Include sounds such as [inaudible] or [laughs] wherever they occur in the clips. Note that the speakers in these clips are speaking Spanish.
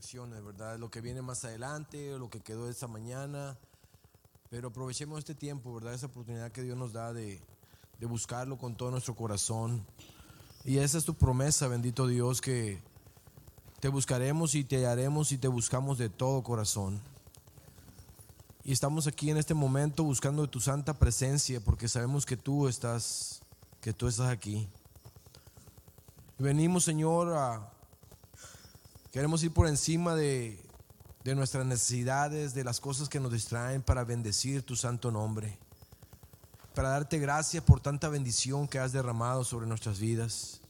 distracciones, ¿verdad? Lo que viene más adelante, lo que quedó esta mañana. Pero aprovechemos este tiempo, ¿verdad? Esa oportunidad que Dios nos da de, de buscarlo con todo nuestro corazón. Y esa es tu promesa, bendito Dios, que te buscaremos y te hallaremos y te buscamos de todo corazón. Y estamos aquí en este momento buscando tu santa presencia porque sabemos que tú estás, que tú estás aquí. Venimos, Señor, a, queremos ir por encima de, de nuestras necesidades, de las cosas que nos distraen para bendecir tu santo nombre. Para darte gracias por tanta bendición que has derramado sobre nuestras vidas.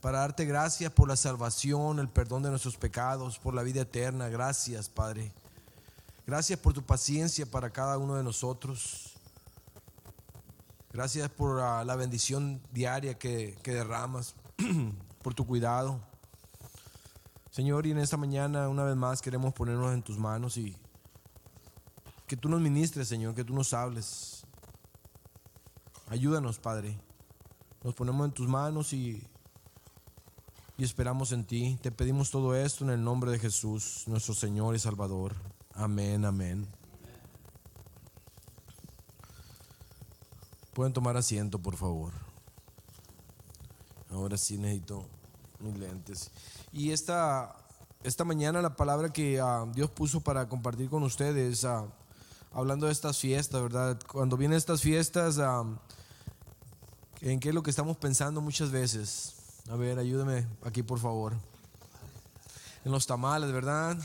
Para darte gracias por la salvación, el perdón de nuestros pecados, por la vida eterna. Gracias, Padre. Gracias por tu paciencia para cada uno de nosotros. Gracias por ah, la bendición diaria que, que derramas, [clears throat] por tu cuidado. Señor, y en esta mañana una vez más queremos ponernos en tus manos y que tú nos ministres, Señor, que tú nos hables. Ayúdanos, Padre. Nos ponemos en tus manos y, y esperamos en ti. Te pedimos todo esto en el nombre de Jesús, nuestro Señor y Salvador. Amén, amén. Pueden tomar asiento, por favor. Ahora sí necesito mis lentes. Y esta, esta mañana la palabra que ah, Dios puso para compartir con ustedes, ah, hablando de estas fiestas, ¿verdad? Cuando vienen estas fiestas, ah, ¿en qué es lo que estamos pensando muchas veces? A ver, ayúdame aquí, por favor. En los tamales, ¿verdad?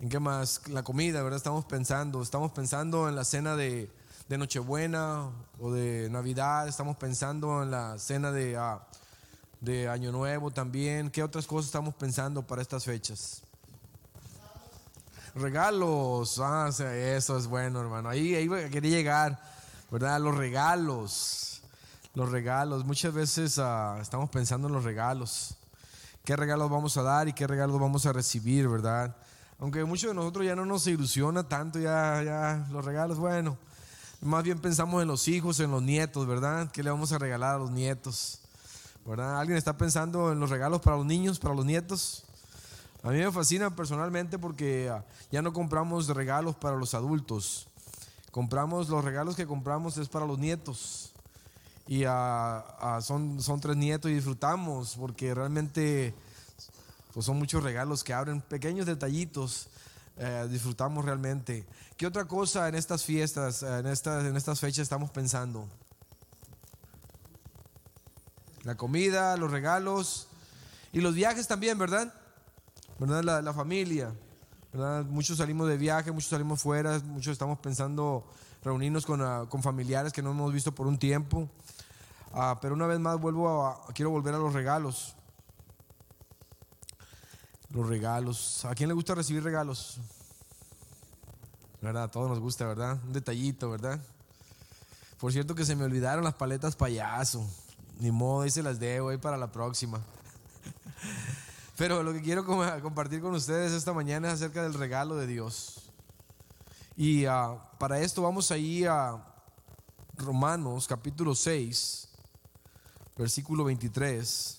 ¿En qué más? La comida, ¿verdad? Estamos pensando, estamos pensando en la cena de, de Nochebuena o de Navidad, estamos pensando en la cena de, de Año Nuevo también. ¿Qué otras cosas estamos pensando para estas fechas? Regalos, ah, eso es bueno, hermano. Ahí, ahí quería llegar, ¿verdad? Los regalos, los regalos. Muchas veces ah, estamos pensando en los regalos. ¿Qué regalos vamos a dar y qué regalos vamos a recibir, verdad? Aunque muchos de nosotros ya no nos ilusiona tanto, ya, ya los regalos, bueno, más bien pensamos en los hijos, en los nietos, ¿verdad? ¿Qué le vamos a regalar a los nietos? ¿Verdad? ¿Alguien está pensando en los regalos para los niños, para los nietos? A mí me fascina personalmente porque ah, ya no compramos regalos para los adultos. Compramos los regalos que compramos es para los nietos. Y ah, ah, son, tres nietos y disfrutamos porque realmente pues son muchos regalos que abren, pequeños detallitos, eh, disfrutamos realmente. ¿Qué otra cosa en estas fiestas, en estas, en estas fechas estamos pensando? La comida, los regalos y los viajes también, ¿verdad? ¿Verdad? La, la familia. ¿verdad? Muchos salimos de viaje, muchos salimos fuera, muchos estamos pensando reunirnos con, uh, con familiares que no hemos visto por un tiempo. Uh, pero una vez más vuelvo a, quiero volver a los regalos. Los regalos. ¿A quién le gusta recibir regalos? ¿Verdad? A todos nos gusta, ¿verdad? Un detallito, ¿verdad? Por cierto que se me olvidaron las paletas payaso. Ni modo, ahí se las debo ahí para la próxima. [laughs] Pero lo que quiero compartir con ustedes esta mañana es acerca del regalo de Dios. Y uh, para esto vamos ahí a Romanos capítulo 6, versículo 23.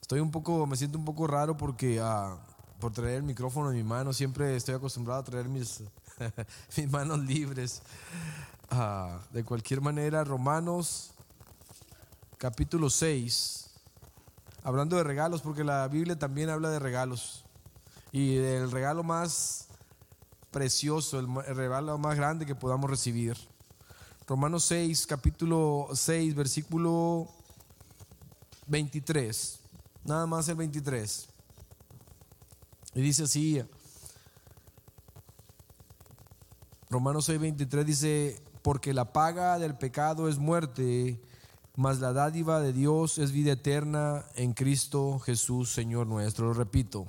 Estoy un poco, me siento un poco raro porque uh, por traer el micrófono en mi mano, siempre estoy acostumbrado a traer mis, [laughs] mis manos libres. Uh, de cualquier manera, Romanos capítulo 6, hablando de regalos, porque la Biblia también habla de regalos. Y del regalo más precioso, el, regalo más grande que podamos recibir. Romanos 6, capítulo 6, versículo 23. Nada más el 23. Y dice así, Romanos 6, 23 dice, porque la paga del pecado es muerte, mas la dádiva de Dios es vida eterna en Cristo Jesús, Señor nuestro. Lo repito,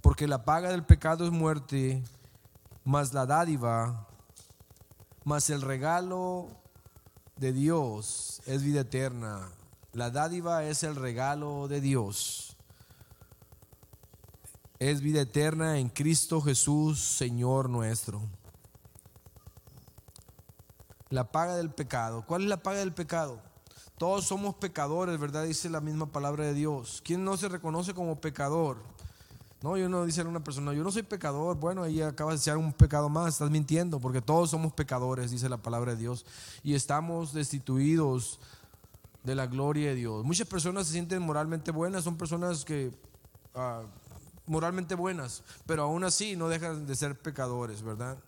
porque la paga del pecado es muerte, mas la dádiva, mas el regalo de Dios es vida eterna. La dádiva es el regalo de Dios. Es vida eterna en Cristo Jesús, Señor nuestro. La paga del pecado. ¿Cuál es la paga del pecado? Todos somos pecadores, ¿verdad? Dice la misma palabra de Dios. ¿Quién no se reconoce como pecador? No, yo no dice a una persona, yo no soy pecador. Bueno, ahí acabas de ser un pecado más, estás mintiendo, porque todos somos pecadores, dice la palabra de Dios, y estamos destituidos de la gloria de Dios. Muchas personas se sienten moralmente buenas, son personas que ah, moralmente buenas, pero aún así no dejan de ser pecadores, ¿verdad?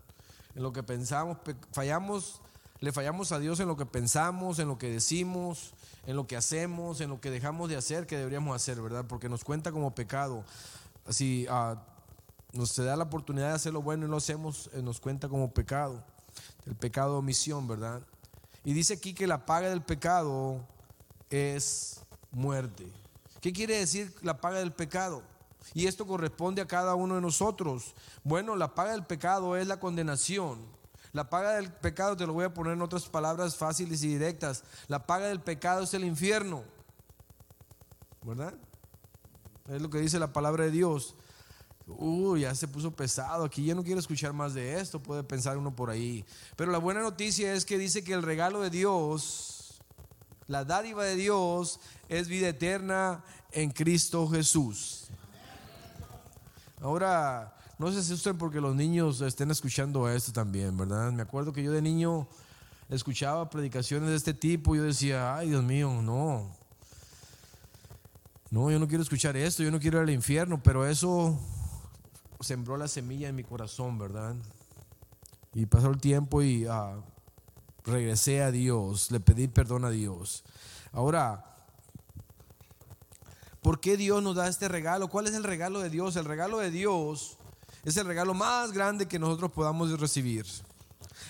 En lo que pensamos, fallamos, le fallamos a Dios en lo que pensamos, en lo que decimos, en lo que hacemos, en lo que dejamos de hacer que deberíamos hacer, ¿verdad? Porque nos cuenta como pecado. Si uh, nos da la oportunidad de hacer lo bueno y lo hacemos, eh, nos cuenta como pecado. El pecado de omisión, ¿verdad? Y dice aquí que la paga del pecado es muerte. ¿Qué quiere decir la paga del pecado? Y esto corresponde a cada uno de nosotros. Bueno, la paga del pecado es la condenación. La paga del pecado, te lo voy a poner en otras palabras fáciles y directas. La paga del pecado es el infierno. ¿Verdad? Es lo que dice la palabra de Dios. Uy, ya se puso pesado. Aquí ya no quiero escuchar más de esto. Puede pensar uno por ahí. Pero la buena noticia es que dice que el regalo de Dios, la dádiva de Dios, es vida eterna en Cristo Jesús. Ahora, no se asusten porque los niños estén escuchando esto también, ¿verdad? Me acuerdo que yo de niño escuchaba predicaciones de este tipo y yo decía, ay Dios mío, no. No, yo no quiero escuchar esto, yo no quiero ir al infierno, pero eso sembró la semilla en mi corazón, ¿verdad? Y pasó el tiempo y ah, regresé a Dios, le pedí perdón a Dios. Ahora, ¿por qué Dios nos da este regalo? ¿Cuál es el regalo de Dios? El regalo de Dios es el regalo más grande que nosotros podamos recibir.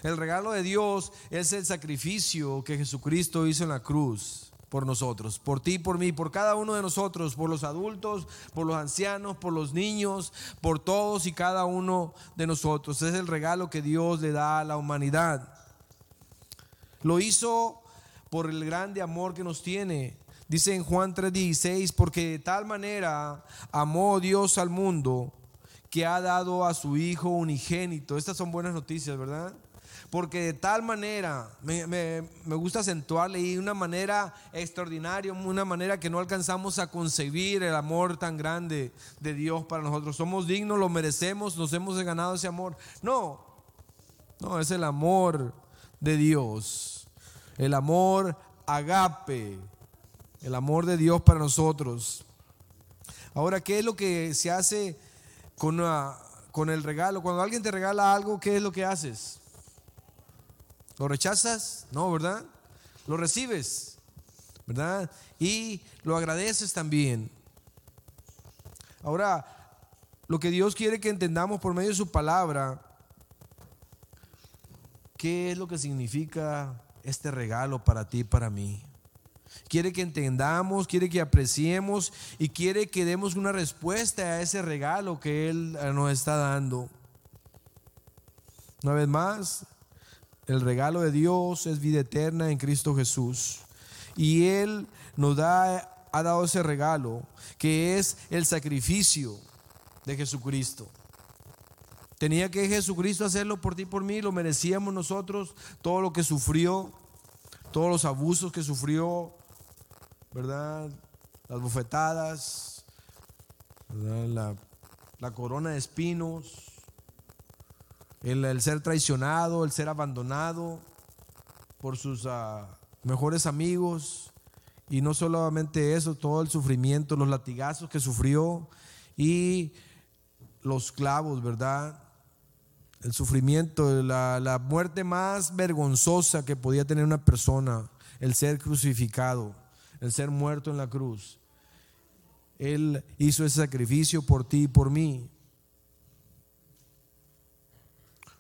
El regalo de Dios es el sacrificio que Jesucristo hizo en la cruz por nosotros, por ti, por mí, por cada uno de nosotros, por los adultos, por los ancianos, por los niños, por todos y cada uno de nosotros. Es el regalo que Dios le da a la humanidad. Lo hizo por el grande amor que nos tiene. Dice en Juan 3:16, porque de tal manera amó Dios al mundo que ha dado a su Hijo unigénito. Estas son buenas noticias, ¿verdad? Porque de tal manera, me, gusta acentuarle y una manera extraordinaria, una manera que no alcanzamos a concebir el amor tan grande de Dios para nosotros. Somos dignos, lo merecemos, nos hemos ganado ese amor. No, no, es el amor de Dios. El amor agape, el amor de Dios para nosotros. Ahora, ¿qué es lo que se hace? Con, con el regalo. Cuando alguien te regala algo, ¿qué es lo que haces? ¿Lo rechazas? No, ¿verdad? Lo recibes, ¿verdad? Y lo agradeces también. Ahora, lo que Dios quiere que entendamos por medio de su palabra, ¿qué es lo que significa este regalo para ti y para mí? Quiere que entendamos, quiere que apreciemos y quiere que demos una respuesta a ese regalo que Él eh, nos está dando. Una vez más, el regalo de Dios es vida eterna en Cristo Jesús. Y Él nos da, ha dado ese regalo, que es el sacrificio de Jesucristo. Tenía que Jesucristo hacerlo por ti y por mí, lo merecíamos nosotros, todo lo que sufrió, todos los abusos que sufrió, ¿verdad? Las bufetadas, La, corona de espinos, el, ser traicionado, el ser abandonado por sus ah, mejores amigos. Y no solamente eso, todo el sufrimiento, los latigazos que sufrió y los clavos, ¿verdad? El sufrimiento, la, la muerte más vergonzosa que podía tener una persona, el ser crucificado el ser muerto en la cruz. Él hizo ese sacrificio por ti y por mí.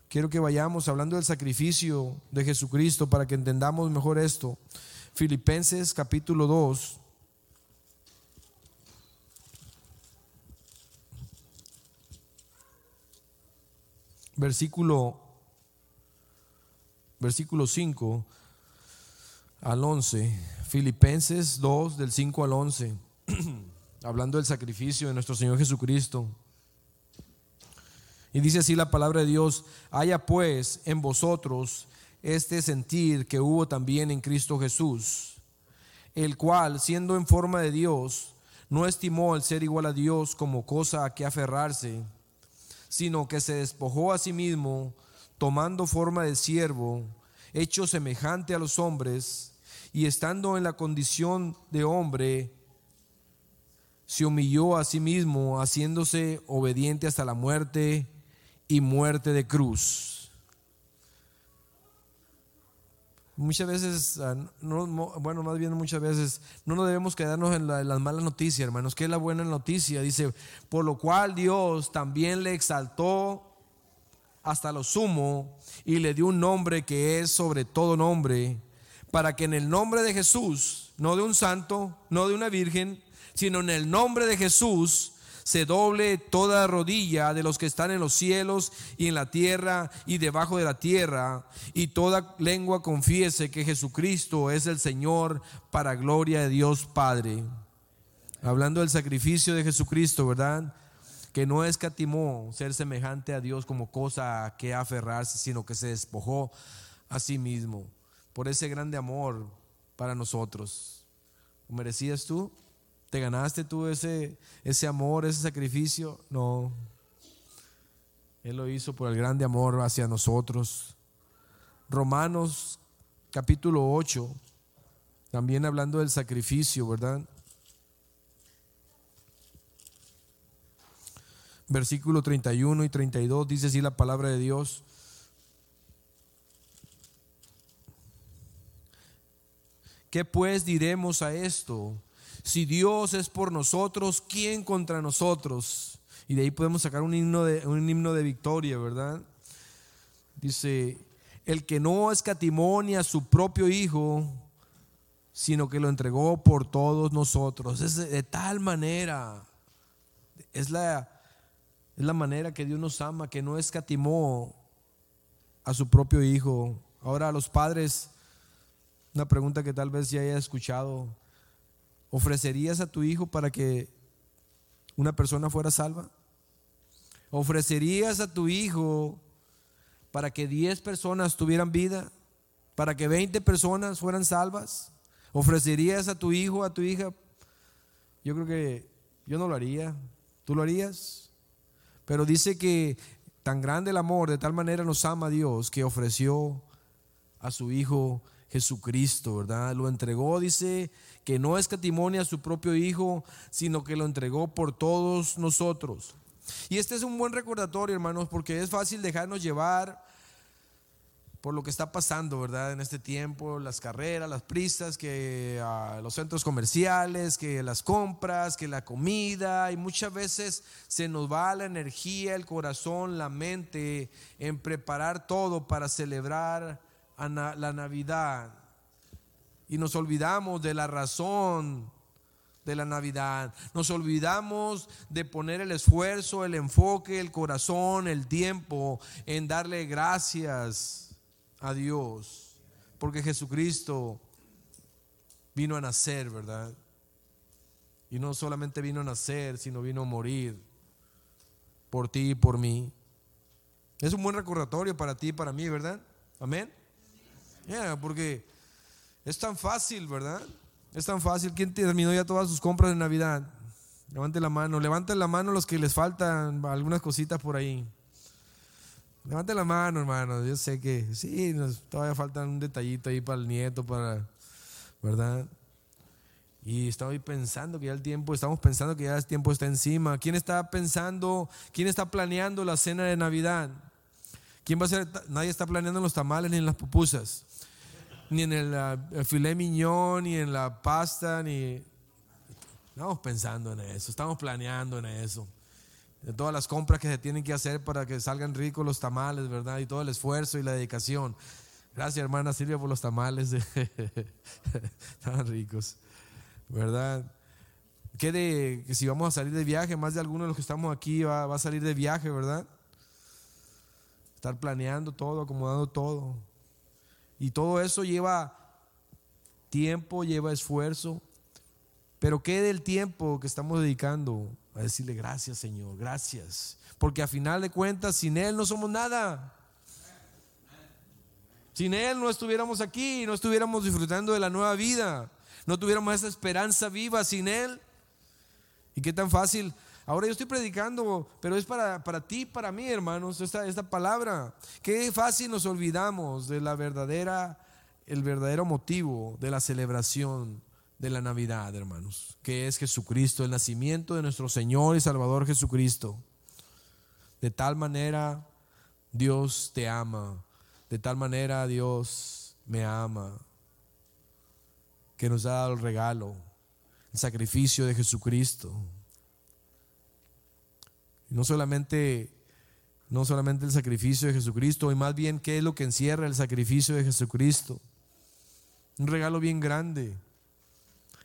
Quiero que vayamos hablando del sacrificio de Jesucristo para que entendamos mejor esto. Filipenses capítulo 2. Versículo versículo 5 al 11. Filipenses 2 del 5 al 11, [clears throat] hablando del sacrificio de nuestro Señor Jesucristo. Y dice así la palabra de Dios, haya pues en vosotros este sentir que hubo también en Cristo Jesús, el cual, siendo en forma de Dios, no estimó el ser igual a Dios como cosa a que aferrarse, sino que se despojó a sí mismo, tomando forma de siervo, hecho semejante a los hombres, y estando en la condición de hombre, se humilló a sí mismo, haciéndose obediente hasta la muerte y muerte de cruz. Muchas veces, ah, bueno, más bien muchas veces, no nos debemos quedarnos en, las malas noticias, hermanos, que es la buena noticia. Dice, por lo cual Dios también le exaltó hasta lo sumo y le dio un nombre que es sobre todo nombre, para que en el nombre de Jesús, no de un santo, no de una virgen, sino en el nombre de Jesús, se doble toda rodilla de los que están en los cielos y en la tierra y debajo de la tierra, y toda lengua confiese que Jesucristo es el Señor para gloria de Dios Padre. Hablando del sacrificio de Jesucristo, ¿verdad? Que no escatimó ser semejante a Dios como cosa a que aferrarse, sino que se despojó a sí mismo por ese grande amor para nosotros. ¿Merecías tú? ¿Te ganaste tú ese, ese amor, ese sacrificio? No. Él lo hizo por el grande amor hacia nosotros. Romanos capítulo 8, también hablando del sacrificio, ¿verdad? Versículo 31 y 32 dice así la palabra de Dios. ¿Qué pues diremos a esto? Si Dios es por nosotros, ¿quién contra nosotros? Y de ahí podemos sacar un himno de, un himno de victoria, ¿verdad? Dice, el que no escatimó ni a su propio Hijo, sino que lo entregó por todos nosotros. Es de, tal manera, es la, es la manera que Dios nos ama, que no escatimó a su propio Hijo. Ahora los padres, una pregunta que tal vez ya haya escuchado. ¿Ofrecerías a tu hijo para que una persona fuera salva? ¿Ofrecerías a tu hijo para que 10 personas tuvieran vida? ¿Para que 20 personas fueran salvas? ¿Ofrecerías a tu hijo, a tu hija? Yo creo que yo no lo haría. ¿Tú lo harías? Pero dice que tan grande el amor, de tal manera nos ama Dios, que ofreció a su hijo Jesucristo, ¿verdad? Lo entregó, dice, que no escatimonia a su propio Hijo, sino que lo entregó por todos nosotros. Y este es un buen recordatorio, hermanos, porque es fácil dejarnos llevar por lo que está pasando, ¿verdad? En este tiempo, las carreras, las prisas, que ah, los centros comerciales, que las compras, que la comida, y muchas veces se nos va la energía, el corazón, la mente en preparar todo para celebrar la Navidad y nos olvidamos de la razón de la Navidad. Nos olvidamos de poner el esfuerzo, el enfoque, el corazón, el tiempo en darle gracias a Dios. Porque Jesucristo vino a nacer, ¿verdad? Y no solamente vino a nacer, sino vino a morir por ti y por mí. Es un buen recordatorio para ti y para mí, ¿verdad? Amén. Yeah, porque es tan fácil, ¿verdad? Es tan fácil. ¿Quién terminó ya todas sus compras de Navidad? Levante la mano. Levanten la mano los que les faltan algunas cositas por ahí. Levante la mano, hermano. Yo sé que sí, todavía faltan un detallito ahí para el nieto, para, ¿verdad? Y estaba pensando que ya el tiempo, estamos pensando que ya el tiempo está encima. ¿Quién está pensando, quién está planeando la cena de Navidad? ¿Quién va a ser? Nadie está planeando los tamales ni las pupusas ni en el, filet miñón, ni en la pasta, ni... Estamos pensando en eso, estamos planeando en eso. Todas las compras que se tienen que hacer para que salgan ricos los tamales, ¿verdad? Y todo el esfuerzo y la dedicación. Gracias, hermana Silvia, por los tamales. [laughs] Estaban ricos, ¿verdad? Que de que si vamos a salir de viaje, más de algunos de los que estamos aquí va, va a salir de viaje, ¿verdad? Estar planeando todo, acomodando todo. Y todo eso lleva tiempo, lleva esfuerzo. Pero ¿qué del tiempo que estamos dedicando a decirle gracias, Señor? Gracias. Porque a final de cuentas, sin Él no somos nada. Sin Él no estuviéramos aquí, no estuviéramos disfrutando de la nueva vida, no tuviéramos esa esperanza viva sin Él. ¿Y qué tan fácil? Ahora yo estoy predicando, pero es para, para ti, para mí, hermanos, esta, esta palabra. Qué fácil nos olvidamos de la verdadera, el verdadero motivo de la celebración de la Navidad, hermanos, que es Jesucristo, el nacimiento de nuestro Señor y Salvador Jesucristo. De tal manera Dios te ama, de tal manera Dios me ama, que nos ha dado el regalo, el sacrificio de Jesucristo. No solamente, no solamente el sacrificio de Jesucristo, y más bien qué es lo que encierra el sacrificio de Jesucristo. Un regalo bien grande.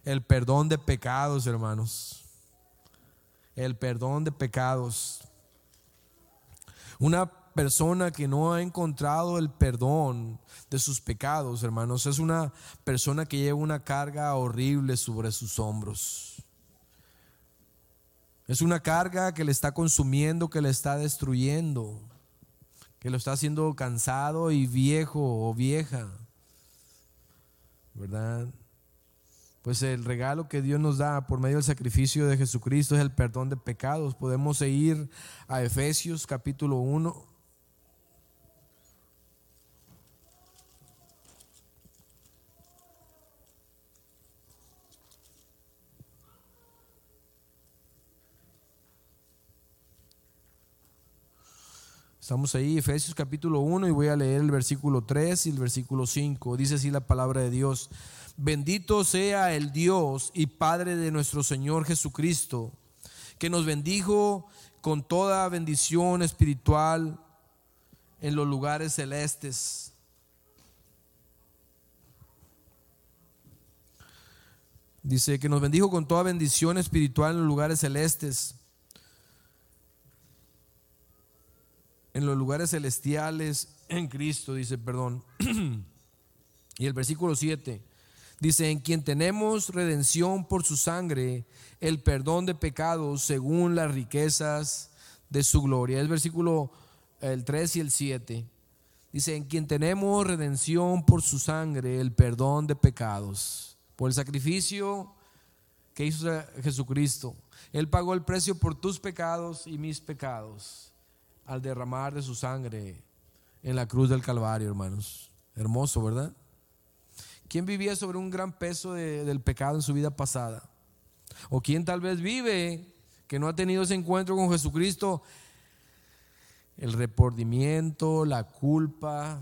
El perdón de pecados, hermanos. El perdón de pecados. Una persona que no ha encontrado el perdón de sus pecados, hermanos, es una persona que lleva una carga horrible sobre sus hombros. Es una carga que le está consumiendo, que le está destruyendo, que lo está haciendo cansado y viejo o vieja. ¿Verdad? Pues el regalo que Dios nos da por medio del sacrificio de Jesucristo es el perdón de pecados. Podemos ir a Efesios capítulo 1. Estamos ahí, Efesios capítulo 1, y voy a leer el versículo 3 y el versículo 5. Dice así la palabra de Dios. Bendito sea el Dios y Padre de nuestro Señor Jesucristo, que nos bendijo con toda bendición espiritual en los lugares celestes. Dice que nos bendijo con toda bendición espiritual en los lugares celestes en los lugares celestiales en Cristo, dice, perdón. [clears throat] y el versículo 7 dice, en quien tenemos redención por su sangre, el perdón de pecados según las riquezas de su gloria. El versículo el 3 y el 7. Dice, en quien tenemos redención por su sangre, el perdón de pecados, por el sacrificio que hizo Jesucristo. Él pagó el precio por tus pecados y mis pecados al derramar de su sangre en la cruz del Calvario, hermanos. Hermoso, ¿verdad? ¿Quién vivía sobre un gran peso del pecado en su vida pasada? ¿O quién tal vez vive que no ha tenido ese encuentro con Jesucristo? El repordimiento, la culpa,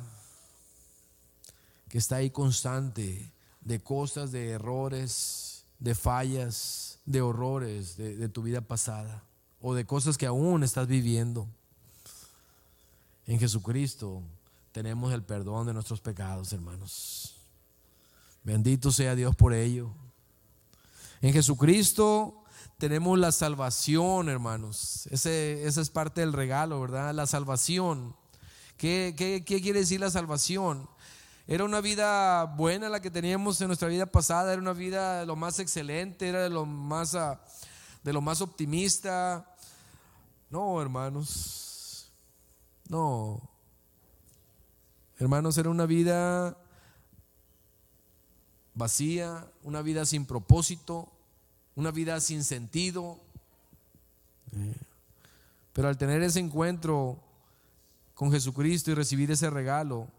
que está ahí constante de cosas, de errores, de fallas, de horrores de tu vida pasada o de cosas que aún estás viviendo. En Jesucristo tenemos el perdón de nuestros pecados, hermanos. Bendito sea Dios por ello. En Jesucristo tenemos la salvación, hermanos. Ese, esa es parte del regalo, ¿verdad? La salvación. ¿Qué, qué, quiere decir la salvación? Era una vida buena la que teníamos en nuestra vida pasada, era una vida de lo más excelente, era lo más, ah, de lo más optimista. No, hermanos, no. Hermanos, era una vida vacía, una vida sin propósito, una vida sin sentido. Pero al tener ese encuentro con Jesucristo y recibir ese regalo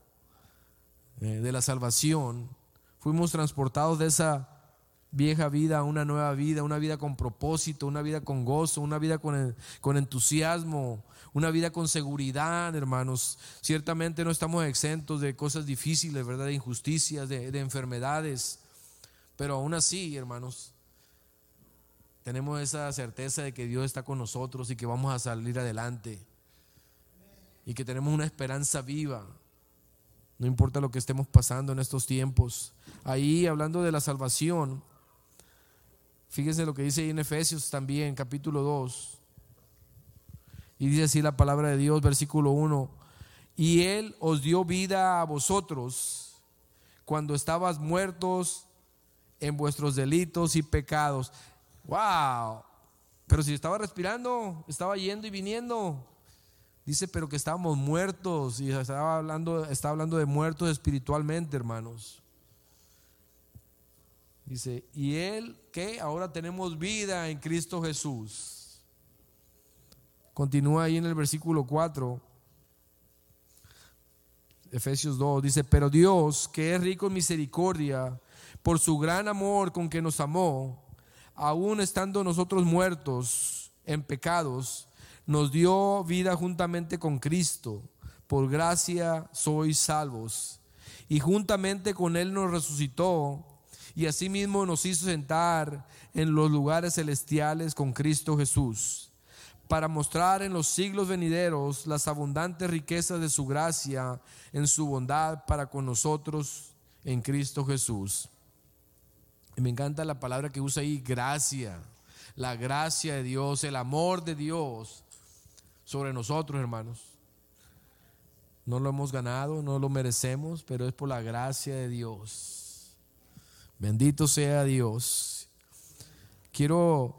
eh, de la salvación, fuimos transportados de esa vieja vida a una nueva vida, una vida con propósito, una vida con gozo, una vida con, con entusiasmo, una vida con seguridad, hermanos. Ciertamente no estamos exentos de cosas difíciles, ¿verdad? De injusticias, de, de enfermedades. Pero aún así, hermanos, tenemos esa certeza de que Dios está con nosotros y que vamos a salir adelante. Y que tenemos una esperanza viva. No importa lo que estemos pasando en estos tiempos. Ahí, hablando de la salvación, fíjense lo que dice ahí en Efesios también, capítulo 2. Y dice así la palabra de Dios, versículo 1. Y Él os dio vida a vosotros cuando estabas muertos en vuestros delitos y pecados. ¡Wow! Pero si estaba respirando, estaba yendo y viniendo. Dice, pero que estábamos muertos y estaba hablando, está hablando de muertos espiritualmente, hermanos. Dice, y él que ahora tenemos vida en Cristo Jesús. Continúa ahí en el versículo 4. Efesios 2 dice, pero Dios, que es rico en misericordia, por su gran amor con que nos amó, aún estando nosotros muertos en pecados, nos dio vida juntamente con Cristo. Por gracia sois salvos. Y juntamente con Él nos resucitó y asimismo nos hizo sentar en los lugares celestiales con Cristo Jesús, para mostrar en los siglos venideros las abundantes riquezas de su gracia en su bondad para con nosotros en Cristo Jesús. Me encanta la palabra que usa ahí, gracia, la gracia de Dios, el amor de Dios sobre nosotros, hermanos. No lo hemos ganado, no lo merecemos, pero es por la gracia de Dios. Bendito sea Dios. Quiero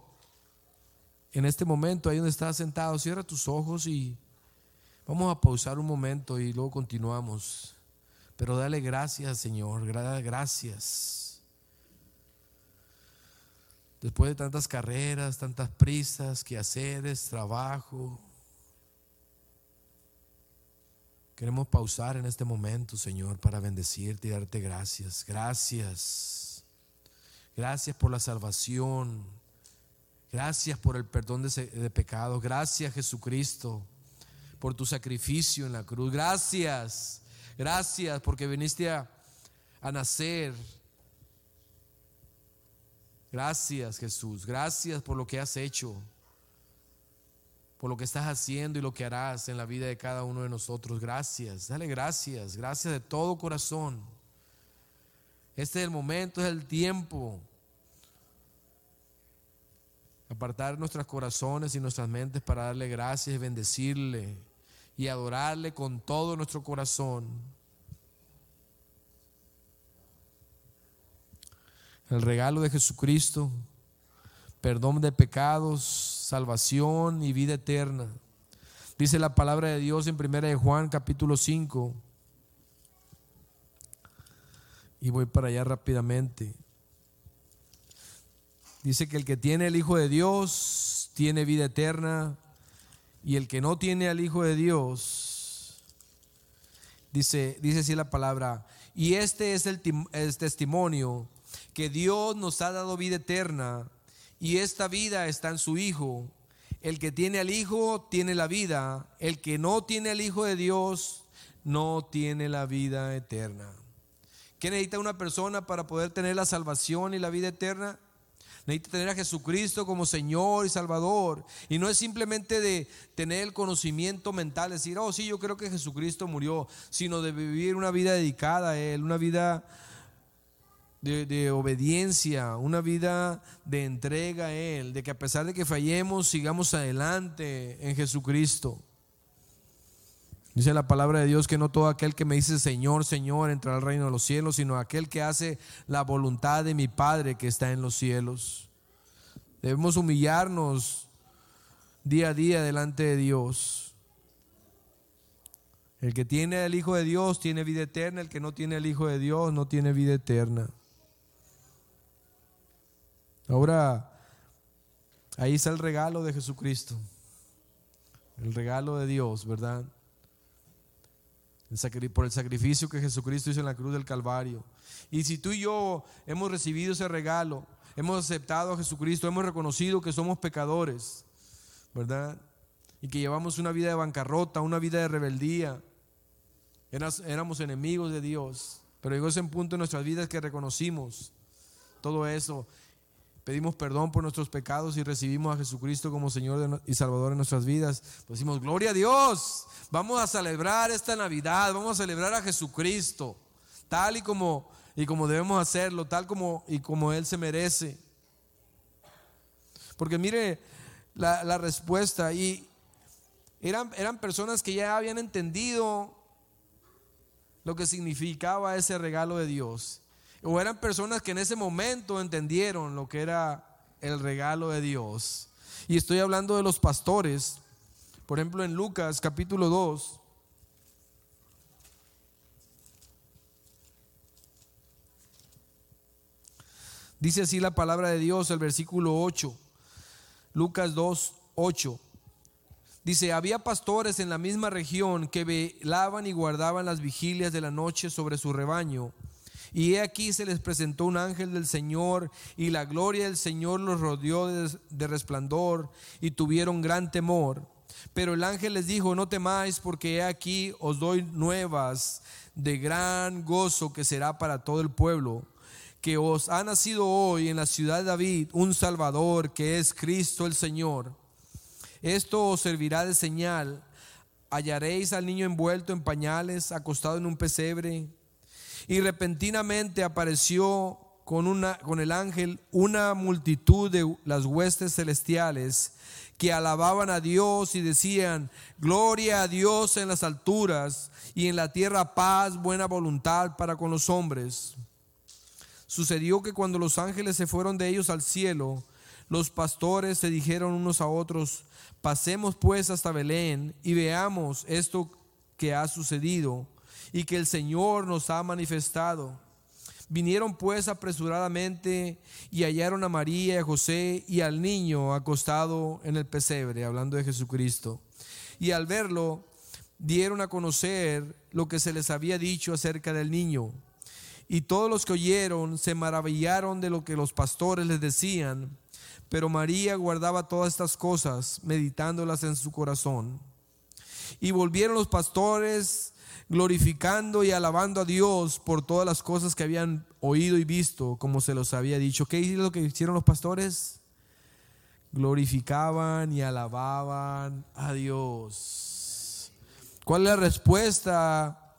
en este momento, ahí donde estás sentado, cierra tus ojos y vamos a pausar un momento y luego continuamos. Pero dale gracias, Señor, gracias. Después de tantas carreras, tantas prisas, quehaceres, trabajo, queremos pausar en este momento, Señor, para bendecirte y darte gracias. Gracias. Gracias por la salvación. Gracias por el perdón de, pecados. Gracias Jesucristo por tu sacrificio en la cruz. Gracias. Gracias porque viniste a, a nacer. Gracias Jesús. Gracias por lo que has hecho. Por lo que estás haciendo y lo que harás en la vida de cada uno de nosotros. Gracias. Dale gracias. Gracias de todo corazón. Este es el momento, es el tiempo. Apartar nuestros corazones y nuestras mentes para darle gracias bendecirle y adorarle con todo nuestro corazón. El regalo de Jesucristo, perdón de pecados, salvación y vida eterna. Dice la palabra de Dios en 1 de Juan capítulo 5. Y voy para allá rápidamente. Dice que el que tiene el Hijo de Dios tiene vida eterna y el que no tiene al Hijo de Dios, dice, dice así la palabra, y este es el, el testimonio que Dios nos ha dado vida eterna y esta vida está en su Hijo. El que tiene al Hijo tiene la vida, el que no tiene al Hijo de Dios no tiene la vida eterna. ¿Qué necesita una persona para poder tener la salvación y la vida eterna? Necesita tener a Jesucristo como Señor y Salvador. Y no es simplemente de tener el conocimiento mental, decir, oh sí, yo creo que Jesucristo murió, sino de vivir una vida dedicada a Él, una vida de, de, obediencia, una vida de entrega a Él, de que a pesar de que fallemos, sigamos adelante en Jesucristo. Dice la palabra de Dios que no todo aquel que me dice Señor, Señor entrará al reino de los cielos, sino aquel que hace la voluntad de mi Padre que está en los cielos. Debemos humillarnos día a día delante de Dios. El que tiene el Hijo de Dios tiene vida eterna, el que no tiene el Hijo de Dios no tiene vida eterna. Ahora, ahí está el regalo de Jesucristo, el regalo de Dios, ¿verdad? Por el sacrificio que Jesucristo hizo en la cruz del Calvario. Y si tú y yo hemos recibido ese regalo, hemos aceptado a Jesucristo, hemos reconocido que somos pecadores, ¿verdad? Y que llevamos una vida de bancarrota, una vida de rebeldía. Éramos enemigos de Dios, pero llegó ese punto en nuestras vidas que reconocimos todo eso pedimos perdón por nuestros pecados y recibimos a Jesucristo como Señor y Salvador en nuestras vidas, pues decimos, gloria a Dios, vamos a celebrar esta Navidad, vamos a celebrar a Jesucristo, tal y como, y como debemos hacerlo, tal como y como Él se merece. Porque mire la, respuesta, y eran, eran personas que ya habían entendido lo que significaba ese regalo de Dios. O eran personas que en ese momento entendieron lo que era el regalo de Dios. Y estoy hablando de los pastores. Por ejemplo, en Lucas capítulo 2. Dice así la palabra de Dios, el versículo 8, Lucas 2, 8. Dice, había pastores en la misma región que velaban y guardaban las vigilias de la noche sobre su rebaño. Y he aquí se les presentó un ángel del Señor y la gloria del Señor los rodeó de, de, resplandor y tuvieron gran temor. Pero el ángel les dijo, no temáis porque he aquí os doy nuevas de gran gozo que será para todo el pueblo, que os ha nacido hoy en la ciudad de David un Salvador que es Cristo el Señor. Esto os servirá de señal. Hallaréis al niño envuelto en pañales, acostado en un pesebre. Y repentinamente apareció con, una, con el ángel una multitud de las huestes celestiales que alababan a Dios y decían, gloria a Dios en las alturas y en la tierra paz, buena voluntad para con los hombres. Sucedió que cuando los ángeles se fueron de ellos al cielo, los pastores se dijeron unos a otros, pasemos pues hasta Belén y veamos esto que ha sucedido y que el Señor nos ha manifestado. Vinieron pues apresuradamente y hallaron a María y a José y al niño acostado en el pesebre, hablando de Jesucristo. Y al verlo, dieron a conocer lo que se les había dicho acerca del niño. Y todos los que oyeron se maravillaron de lo que los pastores les decían. Pero María guardaba todas estas cosas, meditándolas en su corazón. Y volvieron los pastores glorificando y alabando a Dios por todas las cosas que habían oído y visto, como se los había dicho. ¿Qué es lo que hicieron los pastores? Glorificaban y alababan a Dios. ¿Cuál es la respuesta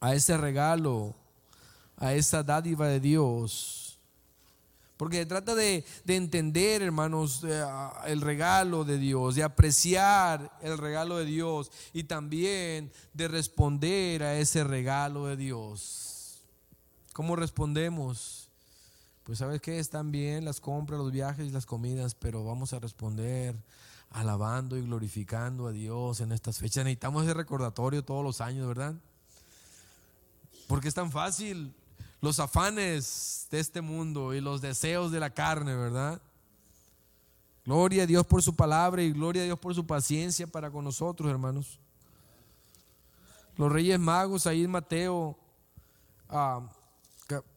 a ese regalo, a esa dádiva de Dios? Porque trata de, entender, hermanos, el regalo de Dios, de apreciar el regalo de Dios y también de responder a ese regalo de Dios. ¿Cómo respondemos? Pues sabes que están bien las compras, los viajes y las comidas, pero vamos a responder alabando y glorificando a Dios en estas fechas. Necesitamos ese recordatorio todos los años, ¿verdad? Porque es tan fácil los afanes de este mundo y los deseos de la carne, ¿verdad? Gloria a Dios por su palabra y gloria a Dios por su paciencia para con nosotros, hermanos. Los reyes magos ahí en Mateo, ah,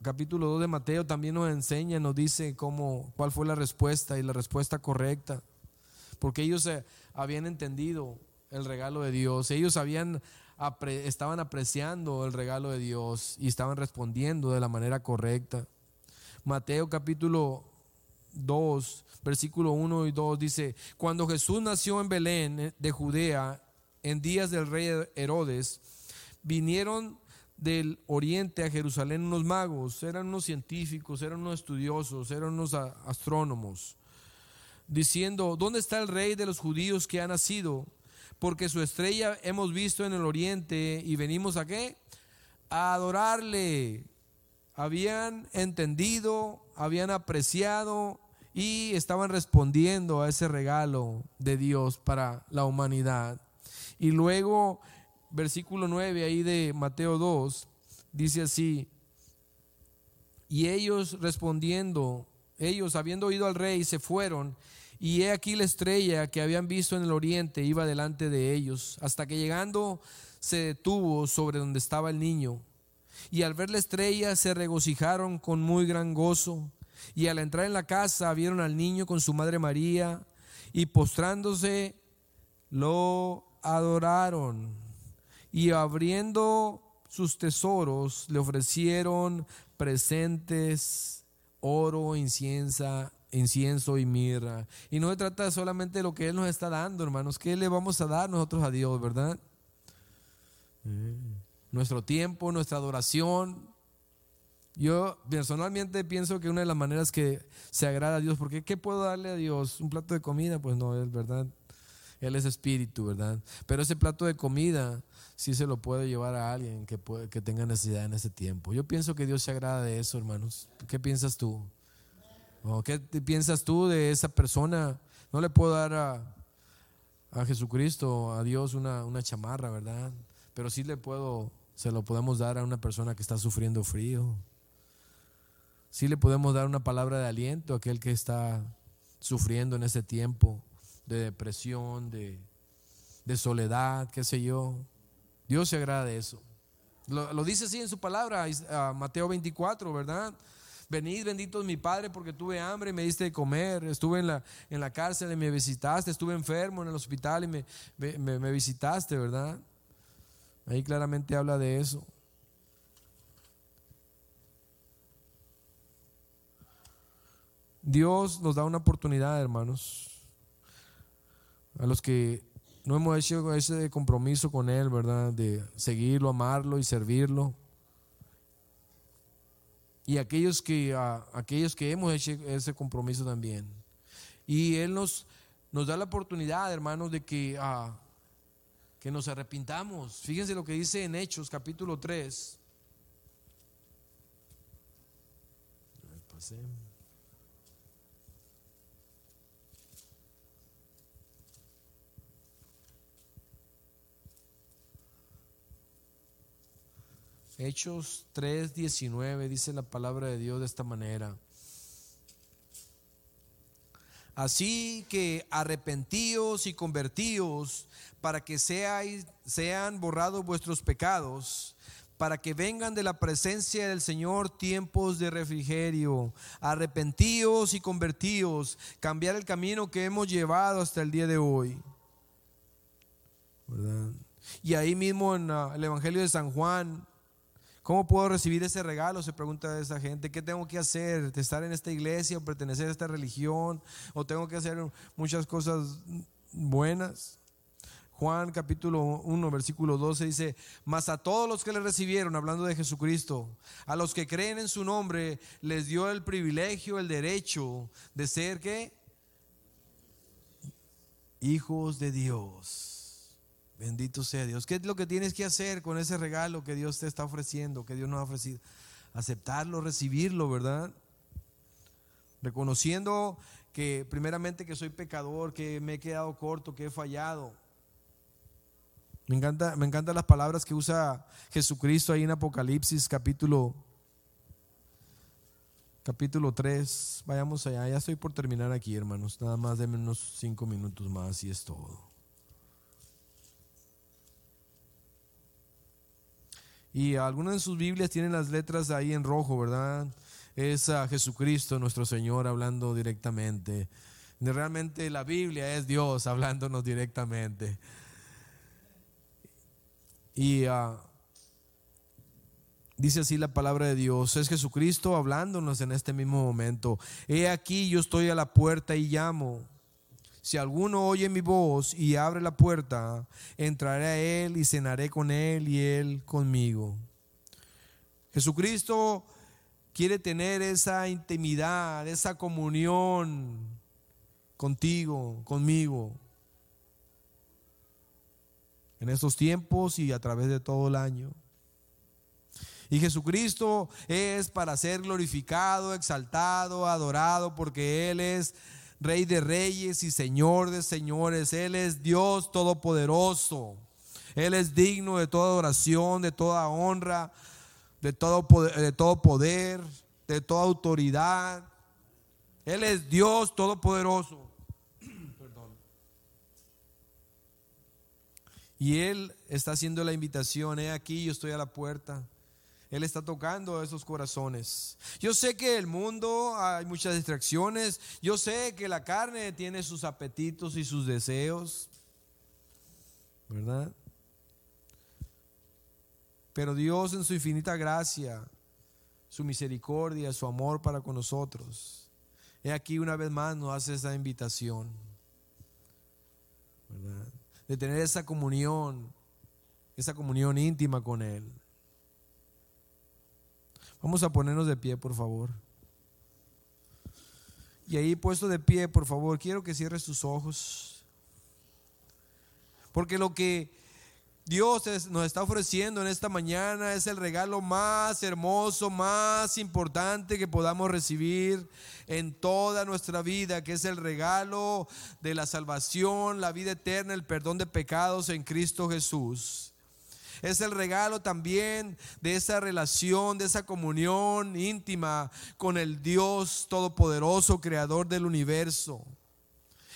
capítulo 2 de Mateo, también nos enseña, nos dice cómo, cuál fue la respuesta y la respuesta correcta. Porque ellos eh, habían entendido el regalo de Dios, ellos habían estaban apreciando el regalo de Dios y estaban respondiendo de la manera correcta. Mateo capítulo 2, versículo 1 y 2 dice, cuando Jesús nació en Belén eh, de Judea, en días del rey Herodes, vinieron del oriente a Jerusalén unos magos, eran unos científicos, eran unos estudiosos, eran unos astrónomos, diciendo, ¿dónde está el rey de los judíos que ha nacido? Porque su estrella hemos visto en el oriente y venimos a qué? A adorarle. Habían entendido, habían apreciado y estaban respondiendo a ese regalo de Dios para la humanidad. Y luego, versículo 9 ahí de Mateo 2, dice así, y ellos respondiendo, ellos habiendo oído al rey, se fueron y he aquí la estrella que habían visto en el oriente iba delante de ellos, hasta que llegando se detuvo sobre donde estaba el niño. Y al ver la estrella se regocijaron con muy gran gozo. Y al entrar en la casa vieron al niño con su madre María y postrándose lo adoraron. Y abriendo sus tesoros le ofrecieron presentes, oro, inciensa incienso y mirra. Y no se trata solamente de lo que Él nos está dando, hermanos. ¿Qué le vamos a dar nosotros a Dios, verdad? Nuestro tiempo, nuestra adoración. Yo personalmente pienso que una de las maneras que se agrada a Dios, porque ¿qué puedo darle a Dios? ¿Un plato de comida? Pues no, es verdad. Él es espíritu, ¿verdad? Pero ese plato de comida sí se lo puede llevar a alguien que, puede, que tenga necesidad en ese tiempo. Yo pienso que Dios se agrada de eso, hermanos. ¿Qué piensas tú? ¿Qué piensas tú de esa persona? No le puedo dar a, a Jesucristo, a Dios, una, una, chamarra, ¿verdad? Pero sí le puedo, se lo podemos dar a una persona que está sufriendo frío. sí le podemos dar una palabra de aliento a aquel que está sufriendo en ese tiempo de depresión, de, soledad, qué sé yo. Dios se agrada de eso. Lo, dice así en su palabra, Mateo 24, ¿verdad? Venid, bendito es mi Padre, porque tuve hambre y me diste de comer. Estuve en la, en la cárcel y me visitaste. Estuve enfermo en el hospital y me, me visitaste, ¿verdad? Ahí claramente habla de eso. Dios nos da una oportunidad, hermanos, a los que no hemos hecho ese compromiso con Él, ¿verdad? De seguirlo, amarlo y servirlo. Y aquellos que, aquellos que hemos hecho ese compromiso también. Y Él nos, nos da la oportunidad, hermanos, de que, que nos arrepintamos. Fíjense lo que dice en Hechos capítulo 3. Hechos 3:19 dice la palabra de Dios de esta manera. Así que arrepentíos y convertíos para que seáis, sean borrados vuestros pecados, para que vengan de la presencia del Señor tiempos de refrigerio. Arrepentíos y convertíos, cambiar el camino que hemos llevado hasta el día de hoy. Y ahí mismo en ah, el Evangelio de San Juan, ¿Cómo puedo recibir ese regalo? Se pregunta esa gente. ¿Qué tengo que hacer? ¿De estar en esta iglesia o pertenecer a esta religión? ¿O tengo que hacer muchas cosas buenas? Juan capítulo 1, versículo 12 dice, mas a todos los que le recibieron, hablando de Jesucristo, a los que creen en su nombre, les dio el privilegio, el derecho de ser qué? Hijos de Dios. Bendito sea Dios. ¿Qué es lo que tienes que hacer con ese regalo que Dios te está ofreciendo, que Dios nos ha ofrecido? Aceptarlo, recibirlo, ¿verdad? Reconociendo que primeramente que soy pecador, que me he quedado corto, que he fallado. Me encanta, me encantan las palabras que usa Jesucristo ahí en Apocalipsis capítulo capítulo 3. Vayamos allá, ya estoy por terminar aquí, hermanos. Nada más de unos cinco minutos más y es todo. Y algunas de sus Biblias tienen las letras ahí en rojo, ¿verdad? Es a Jesucristo, nuestro Señor, hablando directamente. Realmente la Biblia es Dios hablándonos directamente. Y ah, dice así la palabra de Dios, es Jesucristo hablándonos en este mismo momento. He aquí, yo estoy a la puerta y llamo. Si alguno oye mi voz y abre la puerta, entraré a él y cenaré con él y él conmigo. Jesucristo quiere tener esa intimidad, esa comunión contigo, conmigo. En estos tiempos y a través de todo el año. Y Jesucristo es para ser glorificado, exaltado, adorado, porque Él es Rey de reyes y Señor de señores. Él es Dios todopoderoso. Él es digno de toda adoración, de toda honra, de todo poder, de todo poder, de toda autoridad. Él es Dios todopoderoso. [clears throat] Y Él está haciendo la invitación, he aquí, yo estoy a la puerta. Él está tocando esos corazones. Yo sé que el mundo hay muchas distracciones. Yo sé que la carne tiene sus apetitos y sus deseos. ¿Verdad? Pero Dios en su infinita gracia, su misericordia, su amor para con nosotros, he aquí una vez más nos hace esa invitación. ¿verdad? De tener esa comunión, esa comunión íntima con Él. Vamos a ponernos de pie, por favor. Y ahí puesto de pie, por favor, quiero que cierres tus ojos. Porque lo que Dios nos está ofreciendo en esta mañana es el regalo más hermoso, más importante que podamos recibir en toda nuestra vida, que es el regalo de la salvación, la vida eterna, el perdón de pecados en Cristo Jesús. Es el regalo también de esa relación, de esa comunión íntima con el Dios Todopoderoso, Creador del universo.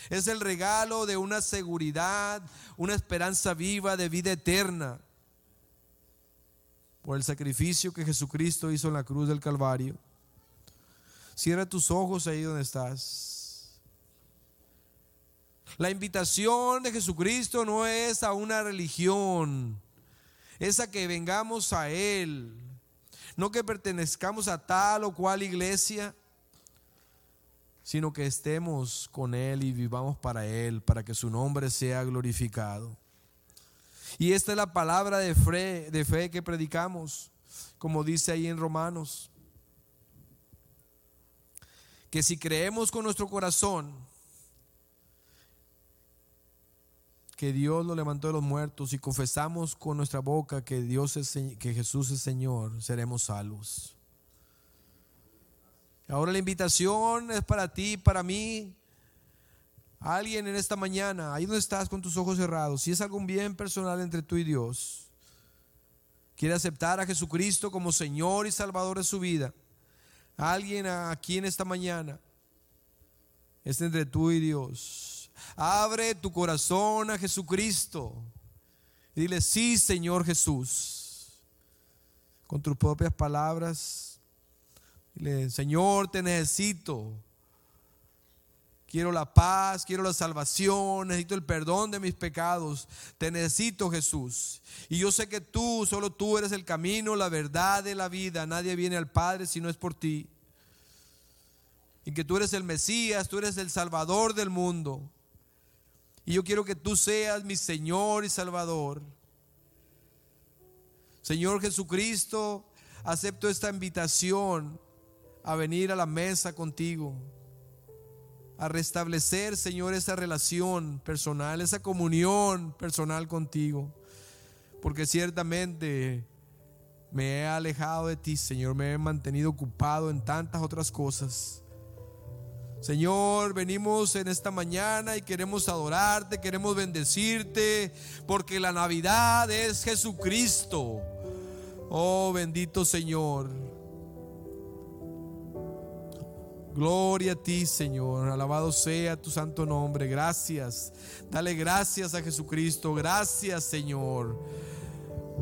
Es el regalo de una seguridad, una esperanza viva de vida eterna por el sacrificio que Jesucristo hizo en la cruz del Calvario. Cierra tus ojos ahí donde estás. La invitación de Jesucristo no es a una religión, es a que vengamos a Él, no que pertenezcamos a tal o cual iglesia, sino que estemos con Él y vivamos para Él, para que su nombre sea glorificado. Y esta es la palabra de fe, de fe que predicamos, como dice ahí en Romanos. Que si creemos con nuestro corazón que Dios lo levantó de los muertos y confesamos con nuestra boca que Dios es, que Jesús es Señor, seremos salvos. Ahora la invitación es para ti, para mí, Alguien en esta mañana, ahí donde estás con tus ojos cerrados, si es algún bien personal entre tú y Dios, quiere aceptar a Jesucristo como Señor y Salvador de su vida. Alguien aquí en esta mañana es entre tú y Dios. Abre tu corazón a Jesucristo y dile, sí, Señor Jesús. Con tus propias palabras, dile, Señor, te necesito Quiero la paz, quiero la salvación, necesito el perdón de mis pecados. Te necesito, Jesús. Y yo sé que tú, solo tú eres el camino, la verdad de la vida. Nadie viene al Padre si no es por ti. Y que tú eres el Mesías, tú eres el Salvador del mundo. Y yo quiero que tú seas mi Señor y Salvador. Señor Jesucristo, acepto esta invitación a venir a la mesa contigo a restablecer, Señor, esa relación personal, esa comunión personal contigo. Porque ciertamente me he alejado de ti, Señor, me he mantenido ocupado en tantas otras cosas. Señor, venimos en esta mañana y queremos adorarte, queremos bendecirte, porque la Navidad es Jesucristo. Oh, bendito Señor. Gloria a ti, Señor. Alabado sea tu santo nombre. Gracias. Dale gracias a Jesucristo. Gracias, Señor.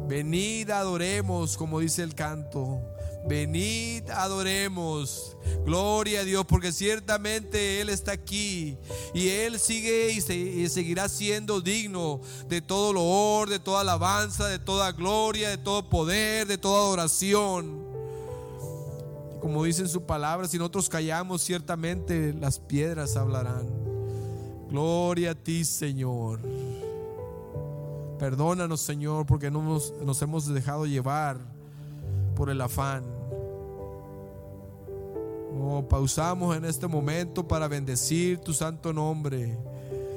Venid, adoremos, como dice el canto. Venid, adoremos. Gloria a Dios, porque ciertamente Él está aquí y Él sigue y, seguirá siendo digno de todo loor, de toda alabanza, de toda gloria, de todo poder, de toda adoración. Como dice en su palabra, si nosotros callamos, ciertamente las piedras hablarán. Gloria a ti, Señor. Perdónanos, Señor, porque no nos, nos hemos dejado llevar por el afán. Oh, pausamos en este momento para bendecir tu santo nombre.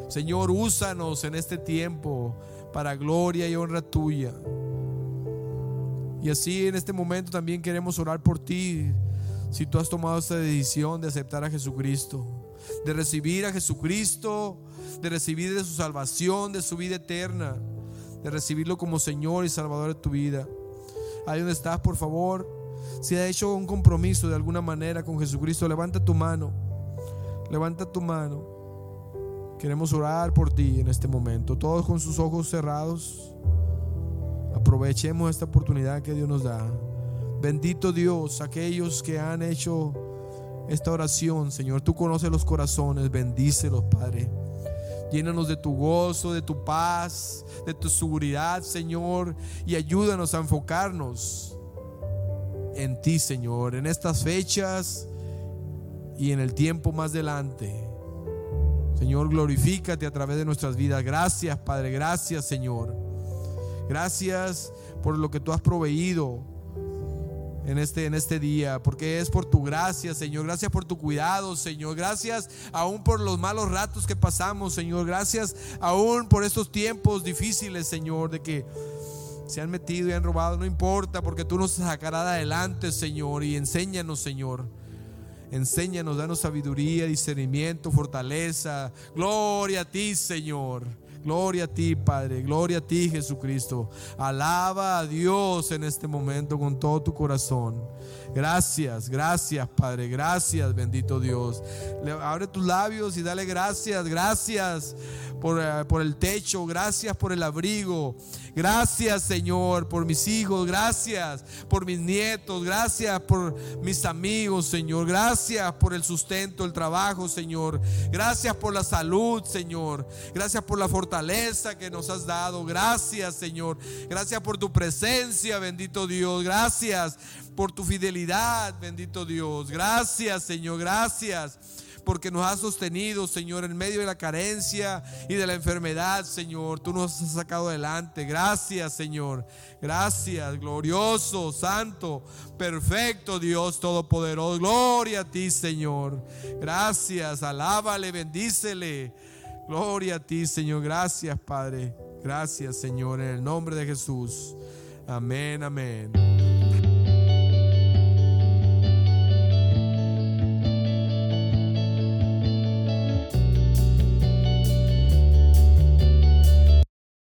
Señor, úsanos en este tiempo para gloria y honra tuya. Y así en este momento también queremos orar por ti si tú has tomado esta decisión de aceptar a Jesucristo, de recibir a Jesucristo, de recibir de su salvación, de su vida eterna, de recibirlo como Señor y Salvador de tu vida. Ahí donde estás, por favor, si has hecho un compromiso de alguna manera con Jesucristo, levanta tu mano, levanta tu mano. Queremos orar por ti en este momento, todos con sus ojos cerrados. Aprovechemos esta oportunidad que Dios nos da. Bendito Dios, aquellos que han hecho esta oración, Señor, tú conoces los corazones, bendícelos, Padre. Llénanos de tu gozo, de tu paz, de tu seguridad, Señor, y ayúdanos a enfocarnos en ti, Señor, en estas fechas y en el tiempo más adelante. Señor, glorifícate a través de nuestras vidas. Gracias, Padre, gracias, Señor. Gracias por lo que tú has proveído en este, en este día, porque es por tu gracia, Señor. Gracias por tu cuidado, Señor. Gracias aún por los malos ratos que pasamos, Señor. Gracias aún por estos tiempos difíciles, Señor, de que se han metido y han robado. No importa, porque tú nos sacarás adelante, Señor. Y enséñanos, Señor. Enséñanos, danos sabiduría, discernimiento, fortaleza. Gloria a ti, Señor. Gloria a ti, Padre. Gloria a ti, Jesucristo. Alaba a Dios en este momento con todo tu corazón. Gracias, gracias, Padre. Gracias, bendito Dios. abre tus labios y dale gracias, gracias por, eh, por el techo. Gracias por el abrigo. Gracias, Señor, por mis hijos. Gracias por mis nietos. Gracias por mis amigos, Señor. Gracias por el sustento, el trabajo, Señor. Gracias por la salud, Señor. Gracias por la fortaleza que nos has dado. Gracias, Señor. Gracias por tu presencia, bendito Dios. Gracias por tu fidelidad, bendito Dios. Gracias, Señor. Gracias porque nos has sostenido, Señor, en medio de la carencia y de la enfermedad, Señor. Tú nos has sacado adelante. Gracias, Señor. Gracias, glorioso, santo, perfecto Dios Todopoderoso. Gloria a ti, Señor. Gracias, alábale, bendícele. Gloria a ti, Señor. Gracias, Padre. Gracias, Señor, en el nombre de Jesús. Amén, amén.